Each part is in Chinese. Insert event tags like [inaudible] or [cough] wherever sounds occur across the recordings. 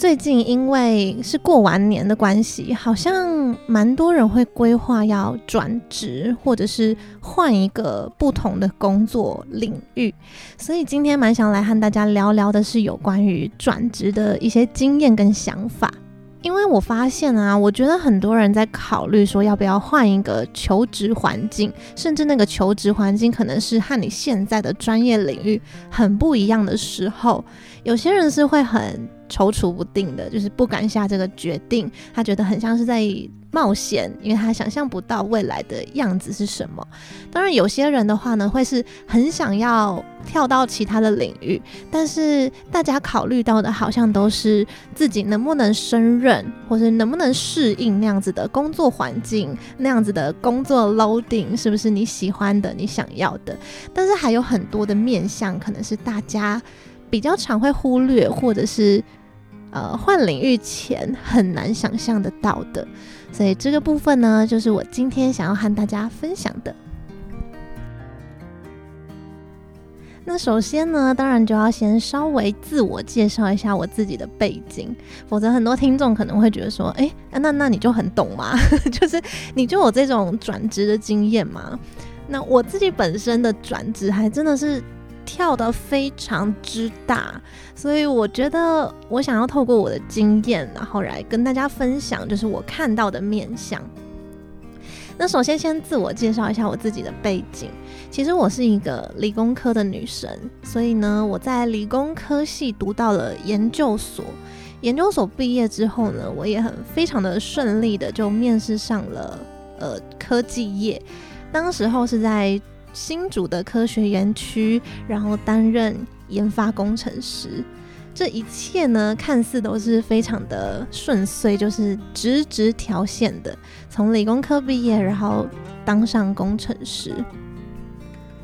最近因为是过完年的关系，好像蛮多人会规划要转职，或者是换一个不同的工作领域。所以今天蛮想来和大家聊聊的是有关于转职的一些经验跟想法。因为我发现啊，我觉得很多人在考虑说要不要换一个求职环境，甚至那个求职环境可能是和你现在的专业领域很不一样的时候，有些人是会很踌躇不定的，就是不敢下这个决定，他觉得很像是在冒险，因为他想象不到未来的样子是什么。当然，有些人的话呢，会是很想要跳到其他的领域，但是大家考虑到的好像都是自己能不能胜任，或是能不能适应那样子的工作环境，那样子的工作 loading 是不是你喜欢的、你想要的？但是还有很多的面向，可能是大家比较常会忽略，或者是呃换领域前很难想象得到的。所以这个部分呢，就是我今天想要和大家分享的。那首先呢，当然就要先稍微自我介绍一下我自己的背景，否则很多听众可能会觉得说，哎，那那你就很懂吗？[laughs] 就是你就有这种转职的经验吗？那我自己本身的转职还真的是。跳得非常之大，所以我觉得我想要透过我的经验，然后来跟大家分享，就是我看到的面向。那首先先自我介绍一下我自己的背景，其实我是一个理工科的女生，所以呢，我在理工科系读到了研究所。研究所毕业之后呢，我也很非常的顺利的就面试上了呃科技业，当时候是在。新竹的科学园区，然后担任研发工程师，这一切呢，看似都是非常的顺遂，就是直直条线的，从理工科毕业，然后当上工程师。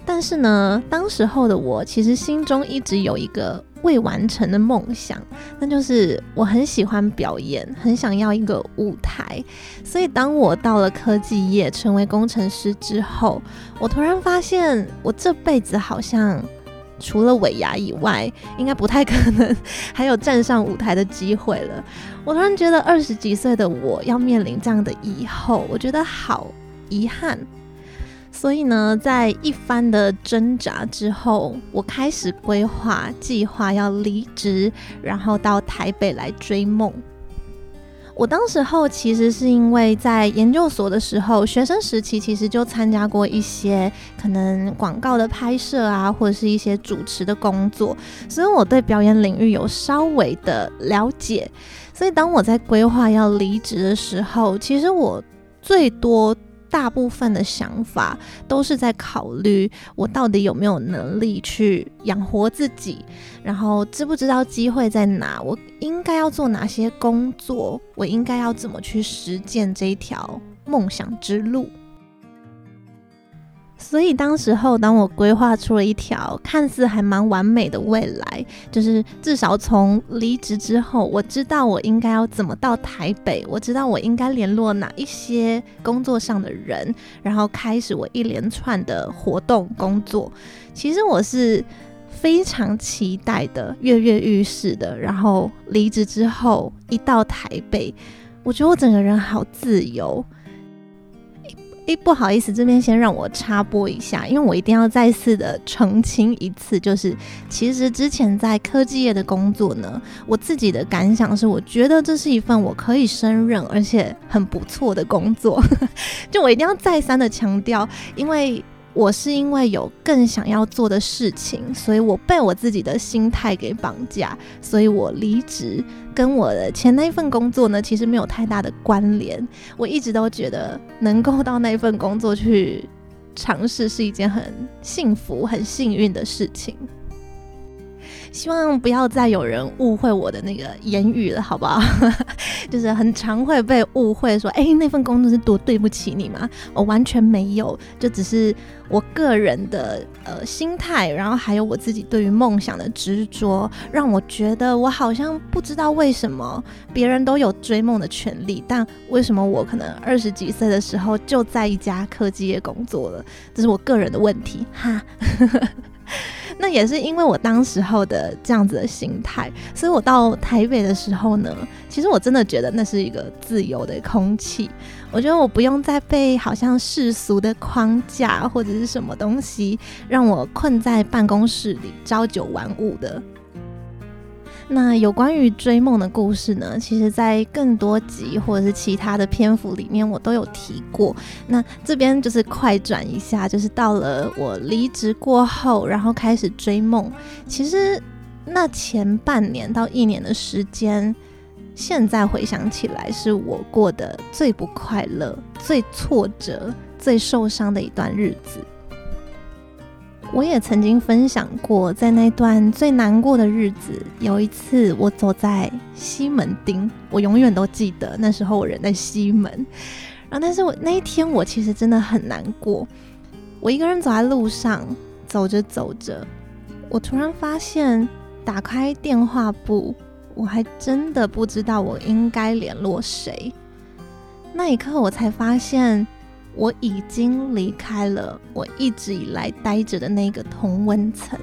但是呢，当时候的我其实心中一直有一个未完成的梦想，那就是我很喜欢表演，很想要一个舞台。所以当我到了科技业成为工程师之后，我突然发现我这辈子好像除了尾牙以外，应该不太可能还有站上舞台的机会了。我突然觉得二十几岁的我要面临这样的以后，我觉得好遗憾。所以呢，在一番的挣扎之后，我开始规划计划要离职，然后到台北来追梦。我当时候其实是因为在研究所的时候，学生时期其实就参加过一些可能广告的拍摄啊，或者是一些主持的工作，所以我对表演领域有稍微的了解。所以当我在规划要离职的时候，其实我最多。大部分的想法都是在考虑我到底有没有能力去养活自己，然后知不知道机会在哪，我应该要做哪些工作，我应该要怎么去实践这一条梦想之路。所以当时候，当我规划出了一条看似还蛮完美的未来，就是至少从离职之后，我知道我应该要怎么到台北，我知道我应该联络哪一些工作上的人，然后开始我一连串的活动工作。其实我是非常期待的，跃跃欲试的。然后离职之后一到台北，我觉得我整个人好自由。诶、不好意思，这边先让我插播一下，因为我一定要再次的澄清一次，就是其实之前在科技业的工作呢，我自己的感想是，我觉得这是一份我可以胜任而且很不错的工作，[laughs] 就我一定要再三的强调，因为。我是因为有更想要做的事情，所以我被我自己的心态给绑架，所以我离职，跟我的前那一份工作呢，其实没有太大的关联。我一直都觉得能够到那份工作去尝试是一件很幸福、很幸运的事情。希望不要再有人误会我的那个言语了，好不好？[laughs] 就是很常会被误会说，哎、那份工作是多对不起你吗？我完全没有，就只是我个人的呃心态，然后还有我自己对于梦想的执着，让我觉得我好像不知道为什么别人都有追梦的权利，但为什么我可能二十几岁的时候就在一家科技业工作了？这是我个人的问题，哈。那也是因为我当时候的这样子的心态，所以我到台北的时候呢，其实我真的觉得那是一个自由的空气。我觉得我不用再被好像世俗的框架或者是什么东西让我困在办公室里朝九晚五的。那有关于追梦的故事呢，其实在更多集或者是其他的篇幅里面，我都有提过。那这边就是快转一下，就是到了我离职过后，然后开始追梦。其实那前半年到一年的时间，现在回想起来，是我过得最不快乐、最挫折、最受伤的一段日子。我也曾经分享过，在那段最难过的日子，有一次我走在西门町，我永远都记得那时候我人在西门，然后但是我那一天我其实真的很难过，我一个人走在路上，走着走着，我突然发现打开电话簿，我还真的不知道我应该联络谁，那一刻我才发现。我已经离开了我一直以来待着的那个同温层，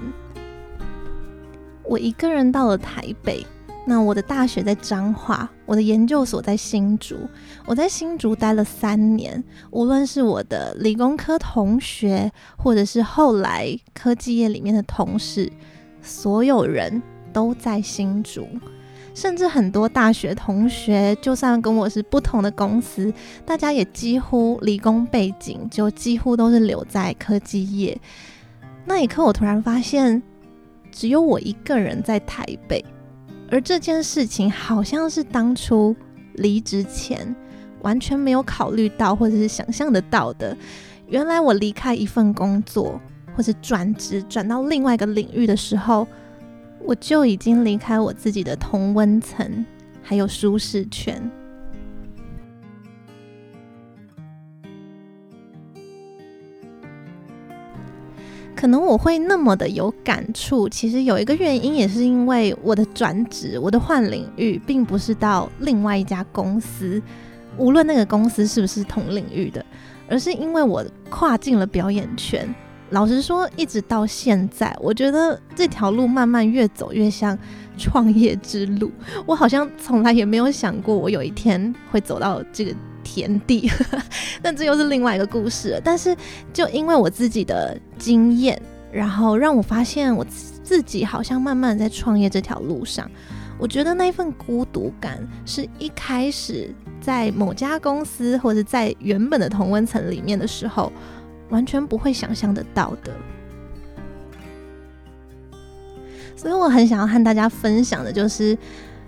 我一个人到了台北。那我的大学在彰化，我的研究所在新竹。我在新竹待了三年，无论是我的理工科同学，或者是后来科技业里面的同事，所有人都在新竹。甚至很多大学同学，就算跟我是不同的公司，大家也几乎理工背景，就几乎都是留在科技业。那一刻，我突然发现，只有我一个人在台北，而这件事情好像是当初离职前完全没有考虑到，或者是想象得到的。原来我离开一份工作，或者转职转到另外一个领域的时候。我就已经离开我自己的同温层，还有舒适圈。可能我会那么的有感触，其实有一个原因，也是因为我的转职，我的换领域，并不是到另外一家公司，无论那个公司是不是同领域的，而是因为我跨进了表演圈。老实说，一直到现在，我觉得这条路慢慢越走越像创业之路。我好像从来也没有想过，我有一天会走到这个田地。[laughs] 但这又是另外一个故事。但是，就因为我自己的经验，然后让我发现我自己好像慢慢在创业这条路上。我觉得那份孤独感，是一开始在某家公司或者在原本的同温层里面的时候。完全不会想象得到的，所以我很想要和大家分享的，就是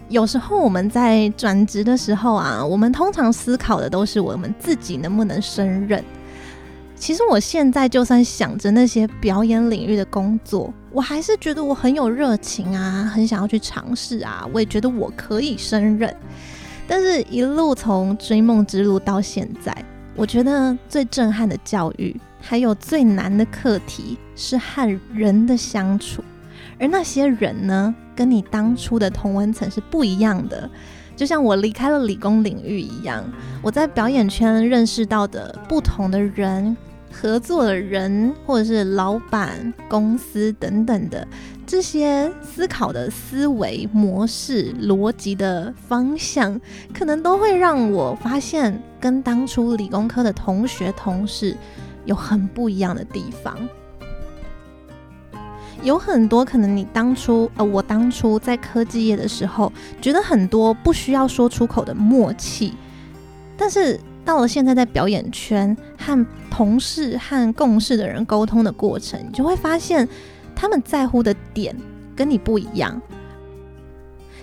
有时候我们在转职的时候啊，我们通常思考的都是我们自己能不能胜任。其实我现在就算想着那些表演领域的工作，我还是觉得我很有热情啊，很想要去尝试啊，我也觉得我可以胜任。但是，一路从追梦之路到现在，我觉得最震撼的教育。还有最难的课题是和人的相处，而那些人呢，跟你当初的同温层是不一样的。就像我离开了理工领域一样，我在表演圈认识到的不同的人、合作的人，或者是老板、公司等等的这些思考的思维模式、逻辑的方向，可能都会让我发现，跟当初理工科的同学同事。有很不一样的地方，有很多可能你当初呃，我当初在科技业的时候，觉得很多不需要说出口的默契，但是到了现在在表演圈和同事和共事的人沟通的过程，你就会发现他们在乎的点跟你不一样。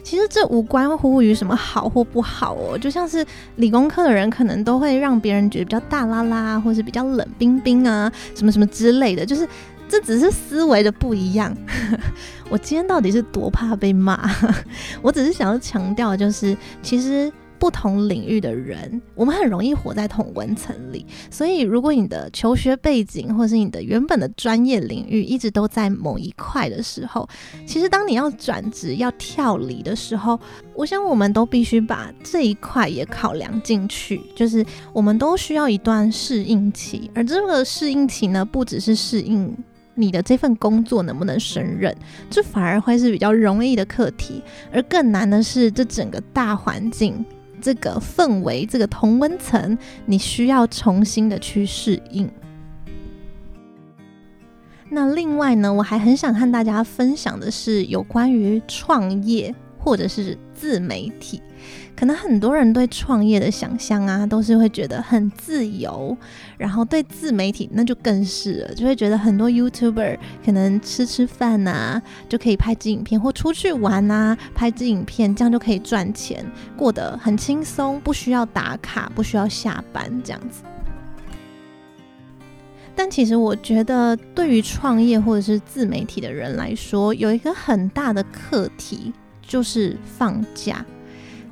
其实这无关乎于什么好或不好哦，就像是理工科的人可能都会让别人觉得比较大啦啦，或是比较冷冰冰啊，什么什么之类的。就是这只是思维的不一样。[laughs] 我今天到底是多怕被骂？[laughs] 我只是想要强调，就是其实。不同领域的人，我们很容易活在同温层里。所以，如果你的求学背景或是你的原本的专业领域一直都在某一块的时候，其实当你要转职、要跳离的时候，我想我们都必须把这一块也考量进去。就是我们都需要一段适应期，而这个适应期呢，不只是适应你的这份工作能不能胜任，这反而会是比较容易的课题，而更难的是这整个大环境。这个氛围，这个同温层，你需要重新的去适应。那另外呢，我还很想和大家分享的是有关于创业或者是自媒体。可能很多人对创业的想象啊，都是会觉得很自由，然后对自媒体那就更是了，就会觉得很多 YouTuber 可能吃吃饭啊，就可以拍支影片，或出去玩啊，拍支影片，这样就可以赚钱，过得很轻松，不需要打卡，不需要下班这样子。但其实我觉得，对于创业或者是自媒体的人来说，有一个很大的课题，就是放假。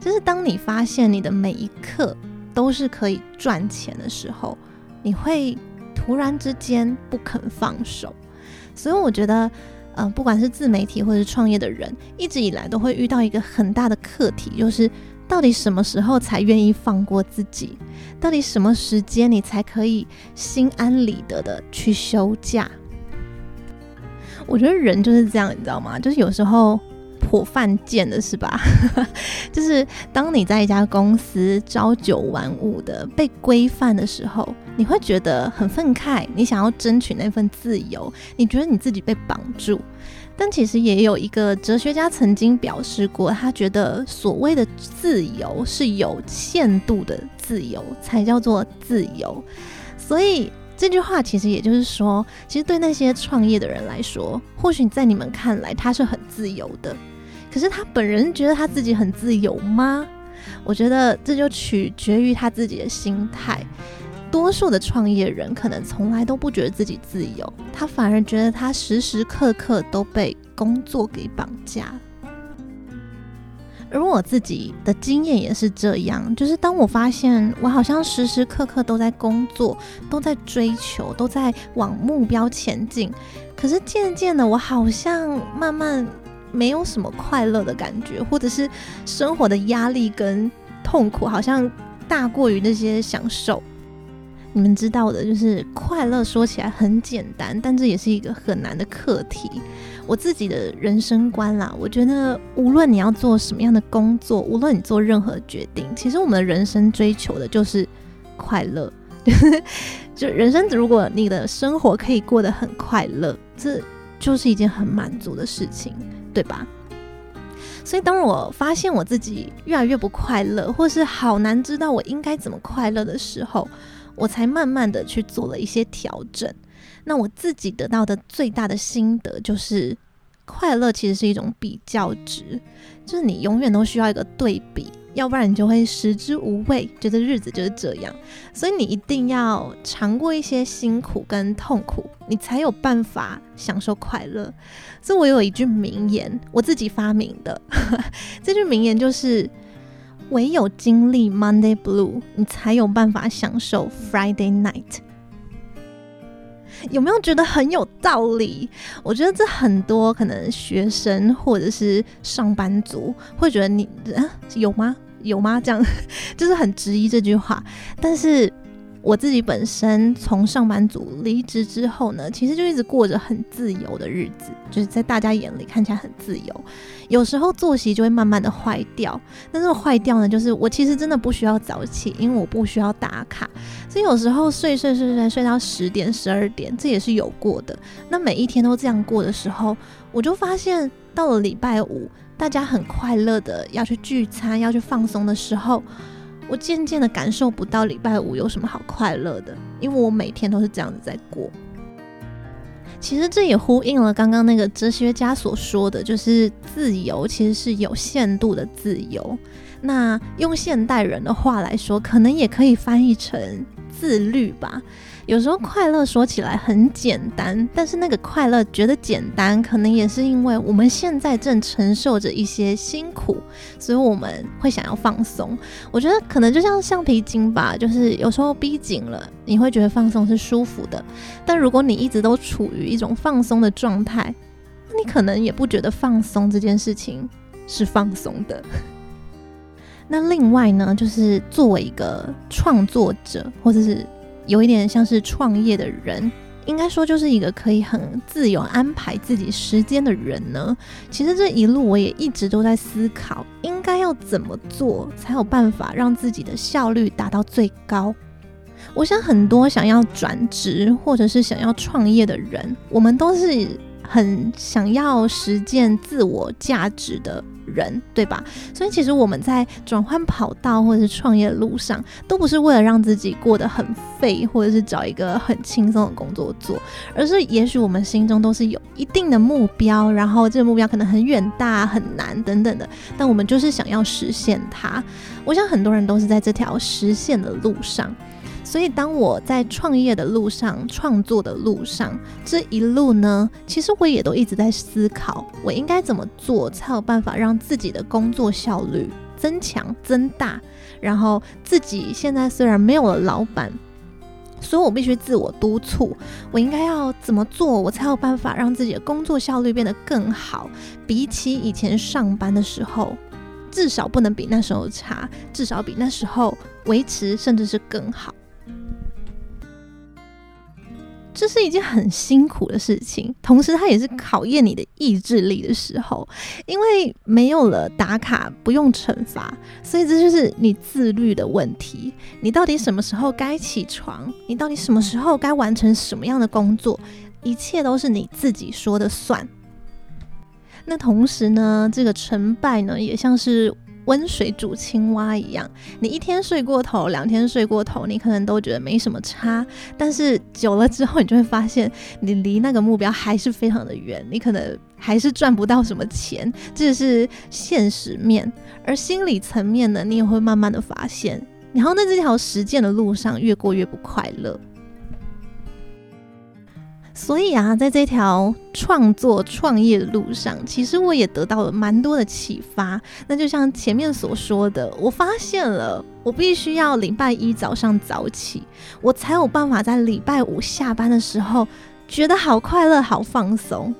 就是当你发现你的每一刻都是可以赚钱的时候，你会突然之间不肯放手。所以我觉得，呃，不管是自媒体或者是创业的人，一直以来都会遇到一个很大的课题，就是到底什么时候才愿意放过自己？到底什么时间你才可以心安理得的去休假？我觉得人就是这样，你知道吗？就是有时候。颇犯贱的是吧？[laughs] 就是当你在一家公司朝九晚五的被规范的时候，你会觉得很愤慨，你想要争取那份自由，你觉得你自己被绑住。但其实也有一个哲学家曾经表示过，他觉得所谓的自由是有限度的自由才叫做自由。所以这句话其实也就是说，其实对那些创业的人来说，或许在你们看来他是很自由的。可是他本人觉得他自己很自由吗？我觉得这就取决于他自己的心态。多数的创业人可能从来都不觉得自己自由，他反而觉得他时时刻刻都被工作给绑架。而我自己的经验也是这样，就是当我发现我好像时时刻刻都在工作，都在追求，都在往目标前进，可是渐渐的，我好像慢慢。没有什么快乐的感觉，或者是生活的压力跟痛苦好像大过于那些享受。你们知道的，就是快乐说起来很简单，但这也是一个很难的课题。我自己的人生观啦，我觉得无论你要做什么样的工作，无论你做任何决定，其实我们的人生追求的就是快乐。就人生，如果你的生活可以过得很快乐，这就是一件很满足的事情。对吧？所以当我发现我自己越来越不快乐，或是好难知道我应该怎么快乐的时候，我才慢慢的去做了一些调整。那我自己得到的最大的心得就是，快乐其实是一种比较值，就是你永远都需要一个对比。要不然你就会食之无味，觉得日子就是这样。所以你一定要尝过一些辛苦跟痛苦，你才有办法享受快乐。所以我有一句名言，我自己发明的。[laughs] 这句名言就是：唯有经历 Monday Blue，你才有办法享受 Friday Night。有没有觉得很有道理？我觉得这很多可能学生或者是上班族会觉得你啊，有吗？有吗？这样 [laughs] 就是很质疑这句话。但是我自己本身从上班族离职之后呢，其实就一直过着很自由的日子，就是在大家眼里看起来很自由。有时候作息就会慢慢的坏掉，但是坏掉呢，就是我其实真的不需要早起，因为我不需要打卡，所以有时候睡睡睡睡睡到十点十二点，这也是有过的。那每一天都这样过的时候，我就发现到了礼拜五，大家很快乐的要去聚餐，要去放松的时候，我渐渐的感受不到礼拜五有什么好快乐的，因为我每天都是这样子在过。其实这也呼应了刚刚那个哲学家所说的，就是自由其实是有限度的自由。那用现代人的话来说，可能也可以翻译成自律吧。有时候快乐说起来很简单，但是那个快乐觉得简单，可能也是因为我们现在正承受着一些辛苦，所以我们会想要放松。我觉得可能就像橡皮筋吧，就是有时候逼紧了，你会觉得放松是舒服的，但如果你一直都处于一种放松的状态，那你可能也不觉得放松这件事情是放松的。[laughs] 那另外呢，就是作为一个创作者，或者是有一点像是创业的人，应该说就是一个可以很自由安排自己时间的人呢。其实这一路我也一直都在思考，应该要怎么做才有办法让自己的效率达到最高。我想很多想要转职或者是想要创业的人，我们都是很想要实践自我价值的人，对吧？所以其实我们在转换跑道或者是创业的路上，都不是为了让自己过得很废，或者是找一个很轻松的工作做，而是也许我们心中都是有一定的目标，然后这个目标可能很远大、很难等等的，但我们就是想要实现它。我想很多人都是在这条实现的路上。所以，当我在创业的路上、创作的路上，这一路呢，其实我也都一直在思考，我应该怎么做才有办法让自己的工作效率增强、增大。然后，自己现在虽然没有了老板，所以我必须自我督促，我应该要怎么做，我才有办法让自己的工作效率变得更好，比起以前上班的时候，至少不能比那时候差，至少比那时候维持，甚至是更好。这是一件很辛苦的事情，同时它也是考验你的意志力的时候，因为没有了打卡，不用惩罚，所以这就是你自律的问题。你到底什么时候该起床？你到底什么时候该完成什么样的工作？一切都是你自己说的算。那同时呢，这个成败呢，也像是。温水煮青蛙一样，你一天睡过头，两天睡过头，你可能都觉得没什么差。但是久了之后，你就会发现，你离那个目标还是非常的远，你可能还是赚不到什么钱。这是现实面，而心理层面呢，你也会慢慢的发现，然后在这条实践的路上，越过越不快乐。所以啊，在这条创作创业的路上，其实我也得到了蛮多的启发。那就像前面所说的，我发现了，我必须要礼拜一早上早起，我才有办法在礼拜五下班的时候觉得好快乐、好放松。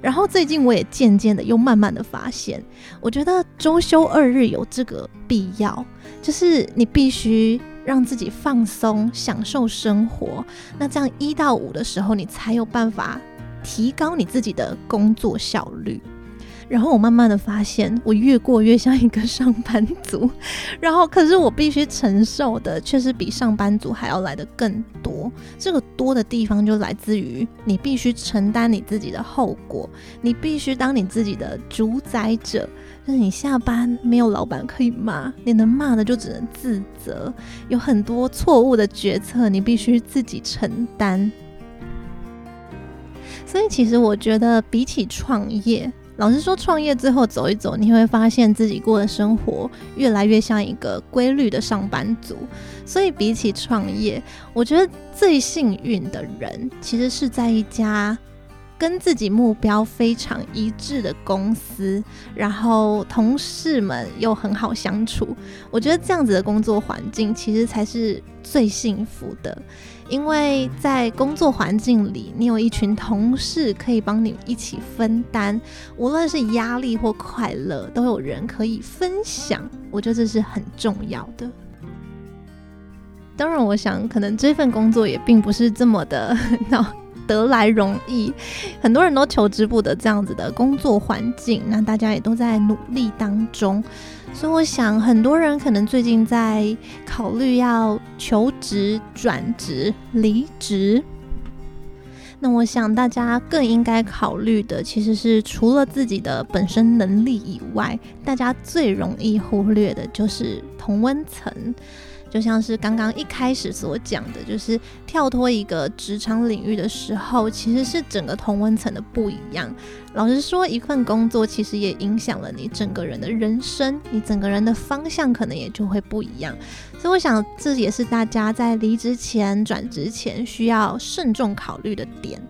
然后最近我也渐渐的又慢慢的发现，我觉得周休二日有这个必要，就是你必须。让自己放松，享受生活。那这样一到五的时候，你才有办法提高你自己的工作效率。然后我慢慢的发现，我越过越像一个上班族。[laughs] 然后，可是我必须承受的却是比上班族还要来的更多。这个多的地方就来自于你必须承担你自己的后果，你必须当你自己的主宰者。你下班没有老板可以骂，你能骂的就只能自责。有很多错误的决策，你必须自己承担。所以，其实我觉得比起创业，老实说，创业之后走一走，你会发现自己过的生活越来越像一个规律的上班族。所以，比起创业，我觉得最幸运的人，其实是在一家。跟自己目标非常一致的公司，然后同事们又很好相处，我觉得这样子的工作环境其实才是最幸福的，因为在工作环境里，你有一群同事可以帮你一起分担，无论是压力或快乐，都有人可以分享，我觉得这是很重要的。当然，我想可能这份工作也并不是这么的 [laughs] 得来容易，很多人都求之不得这样子的工作环境，那大家也都在努力当中，所以我想很多人可能最近在考虑要求职、转职、离职。那我想大家更应该考虑的，其实是除了自己的本身能力以外，大家最容易忽略的就是同温层。就像是刚刚一开始所讲的，就是跳脱一个职场领域的时候，其实是整个同温层的不一样。老实说，一份工作其实也影响了你整个人的人生，你整个人的方向可能也就会不一样。所以，我想这也是大家在离职前、转职前需要慎重考虑的点。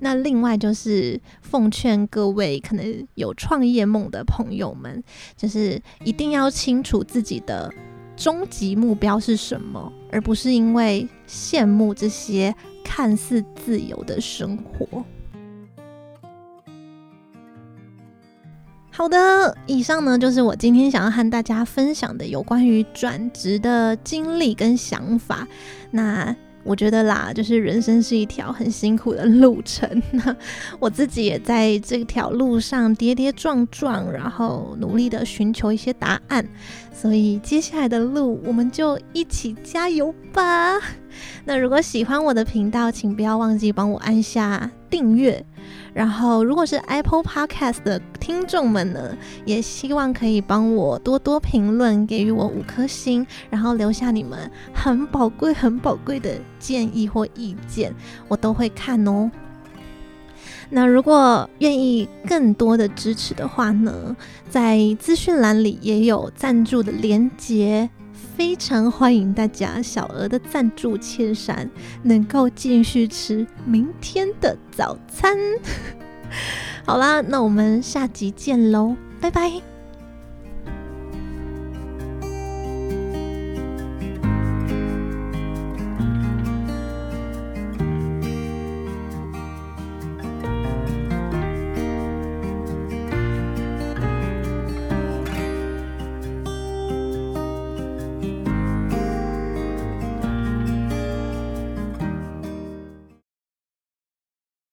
那另外就是奉劝各位可能有创业梦的朋友们，就是一定要清楚自己的。终极目标是什么？而不是因为羡慕这些看似自由的生活。好的，以上呢就是我今天想要和大家分享的有关于转职的经历跟想法。那。我觉得啦，就是人生是一条很辛苦的路程，那我自己也在这条路上跌跌撞撞，然后努力的寻求一些答案。所以接下来的路，我们就一起加油吧。那如果喜欢我的频道，请不要忘记帮我按下订阅。然后，如果是 Apple Podcast 的听众们呢，也希望可以帮我多多评论，给予我五颗星，然后留下你们很宝贵、很宝贵的建议或意见，我都会看哦。那如果愿意更多的支持的话呢，在资讯栏里也有赞助的连结。非常欢迎大家小额的赞助千山，能够继续吃明天的早餐。[laughs] 好啦，那我们下集见喽，拜拜。